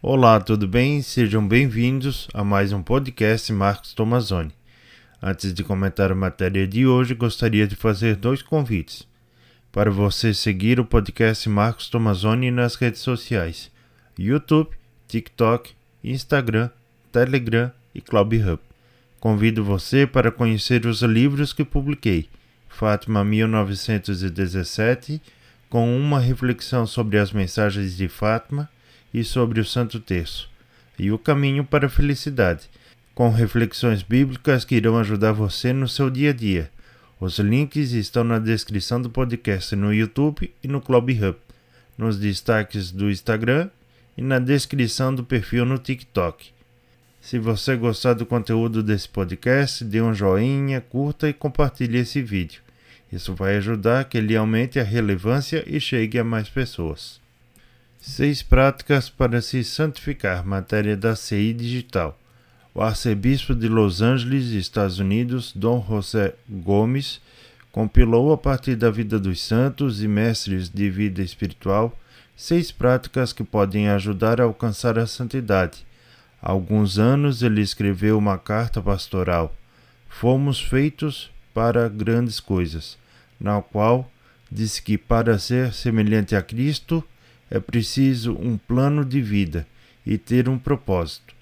Olá, tudo bem? Sejam bem-vindos a mais um podcast Marcos Tomazoni. Antes de comentar a matéria de hoje, gostaria de fazer dois convites. Para você seguir o podcast Marcos Tomazoni nas redes sociais: YouTube, TikTok, Instagram, Telegram e ClubHub. Convido você para conhecer os livros que publiquei: Fátima 1917, com uma reflexão sobre as mensagens de Fátima e sobre o Santo Terço, e o caminho para a felicidade, com reflexões bíblicas que irão ajudar você no seu dia a dia. Os links estão na descrição do podcast no YouTube e no Club Hub, nos destaques do Instagram e na descrição do perfil no TikTok. Se você gostar do conteúdo desse podcast, dê um joinha, curta e compartilhe esse vídeo. Isso vai ajudar que ele aumente a relevância e chegue a mais pessoas. Seis práticas para se santificar, matéria da CI Digital. O arcebispo de Los Angeles, Estados Unidos, Dom José Gomes, compilou a partir da vida dos santos e mestres de vida espiritual seis práticas que podem ajudar a alcançar a santidade. Há alguns anos ele escreveu uma carta pastoral. Fomos feitos para grandes coisas, na qual disse que para ser semelhante a Cristo é preciso um plano de vida e ter um propósito.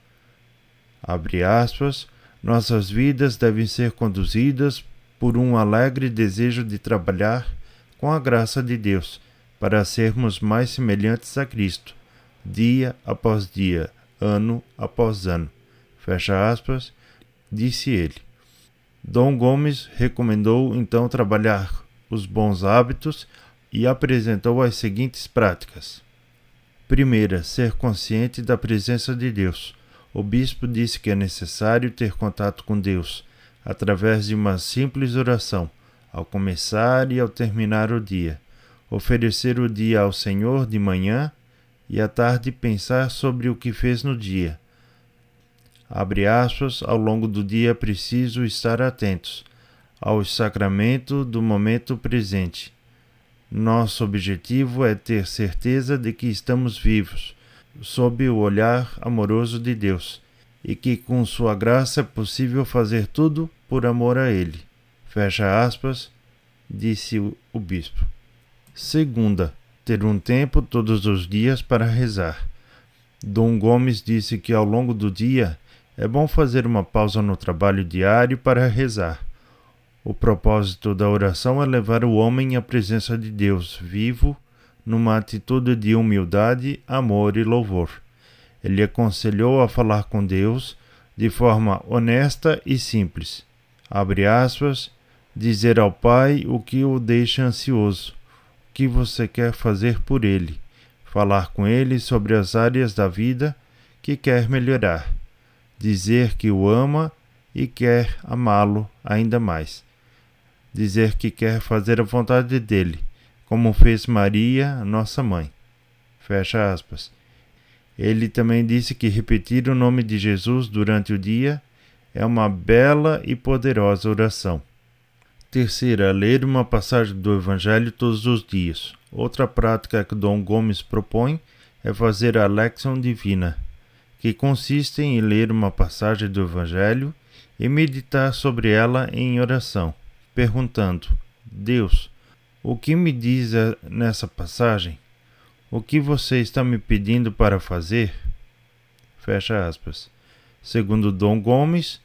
Abre aspas, nossas vidas devem ser conduzidas por um alegre desejo de trabalhar com a graça de Deus para sermos mais semelhantes a Cristo, dia após dia, ano após ano. Fecha aspas, disse ele. Dom Gomes recomendou então trabalhar os bons hábitos e apresentou as seguintes práticas. Primeira, ser consciente da presença de Deus. O bispo disse que é necessário ter contato com Deus através de uma simples oração, ao começar e ao terminar o dia. Oferecer o dia ao Senhor de manhã e à tarde pensar sobre o que fez no dia. Abre aspas, ao longo do dia é preciso estar atentos ao sacramento do momento presente nosso objetivo é ter certeza de que estamos vivos, sob o olhar amoroso de Deus, e que com Sua graça é possível fazer tudo por amor a Ele. Fecha aspas, disse o bispo. Segunda, ter um tempo todos os dias para rezar. Dom Gomes disse que ao longo do dia é bom fazer uma pausa no trabalho diário para rezar. O propósito da oração é levar o homem à presença de Deus vivo, numa atitude de humildade, amor e louvor. Ele aconselhou a falar com Deus de forma honesta e simples. Abre aspas, dizer ao Pai o que o deixa ansioso, o que você quer fazer por ele, falar com ele sobre as áreas da vida que quer melhorar, dizer que o ama e quer amá-lo ainda mais dizer que quer fazer a vontade dele, como fez Maria, nossa mãe. Fecha aspas. Ele também disse que repetir o nome de Jesus durante o dia é uma bela e poderosa oração. Terceira, ler uma passagem do Evangelho todos os dias. Outra prática que Dom Gomes propõe é fazer a Leção Divina, que consiste em ler uma passagem do Evangelho e meditar sobre ela em oração perguntando: Deus, o que me diz nessa passagem? O que você está me pedindo para fazer? Fecha aspas. Segundo Dom Gomes,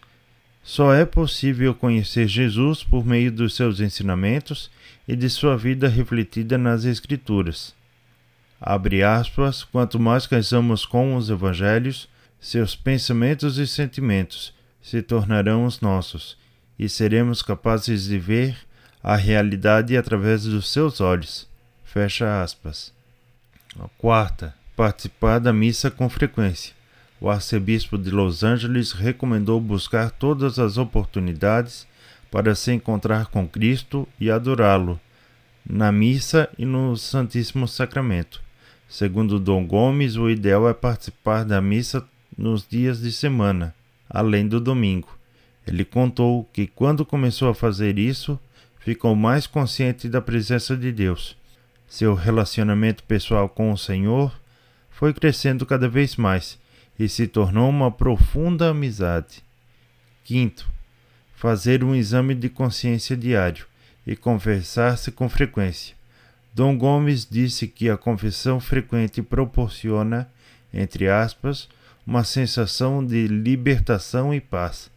só é possível conhecer Jesus por meio dos seus ensinamentos e de sua vida refletida nas Escrituras. Abre aspas, quanto mais casamos com os evangelhos, seus pensamentos e sentimentos se tornarão os nossos, e seremos capazes de ver a realidade através dos seus olhos. Fecha aspas. Quarta, participar da missa com frequência. O arcebispo de Los Angeles recomendou buscar todas as oportunidades para se encontrar com Cristo e adorá-lo, na missa e no Santíssimo Sacramento. Segundo Dom Gomes, o ideal é participar da missa nos dias de semana, além do domingo. Ele contou que quando começou a fazer isso, ficou mais consciente da presença de Deus. Seu relacionamento pessoal com o Senhor foi crescendo cada vez mais e se tornou uma profunda amizade. Quinto, fazer um exame de consciência diário e confessar-se com frequência. Dom Gomes disse que a confissão frequente proporciona, entre aspas, uma sensação de libertação e paz,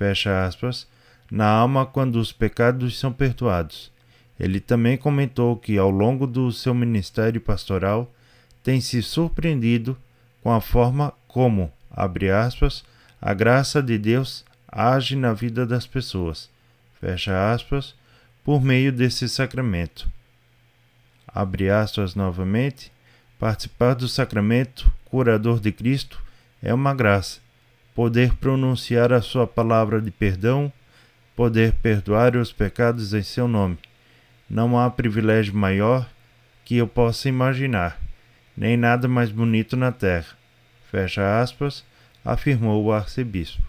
fecha aspas, na alma quando os pecados são perdoados. Ele também comentou que ao longo do seu ministério pastoral tem se surpreendido com a forma como, abre aspas, a graça de Deus age na vida das pessoas, fecha aspas, por meio desse sacramento. Abre aspas novamente, participar do sacramento curador de Cristo é uma graça. Poder pronunciar a sua palavra de perdão, poder perdoar os pecados em seu nome. Não há privilégio maior que eu possa imaginar, nem nada mais bonito na terra. Fecha aspas, afirmou o arcebispo.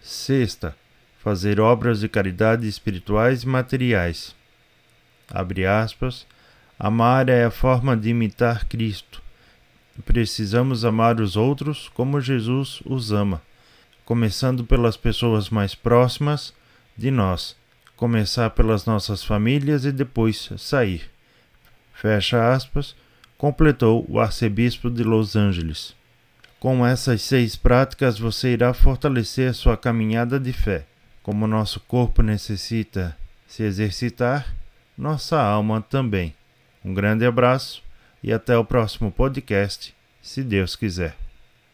Sexta, fazer obras de caridade espirituais e materiais. Abre aspas, amar é a forma de imitar Cristo. Precisamos amar os outros como Jesus os ama, começando pelas pessoas mais próximas de nós, começar pelas nossas famílias e depois sair. Fecha aspas, completou o arcebispo de Los Angeles. Com essas seis práticas, você irá fortalecer sua caminhada de fé. Como nosso corpo necessita se exercitar, nossa alma também. Um grande abraço e até o próximo podcast, se Deus quiser.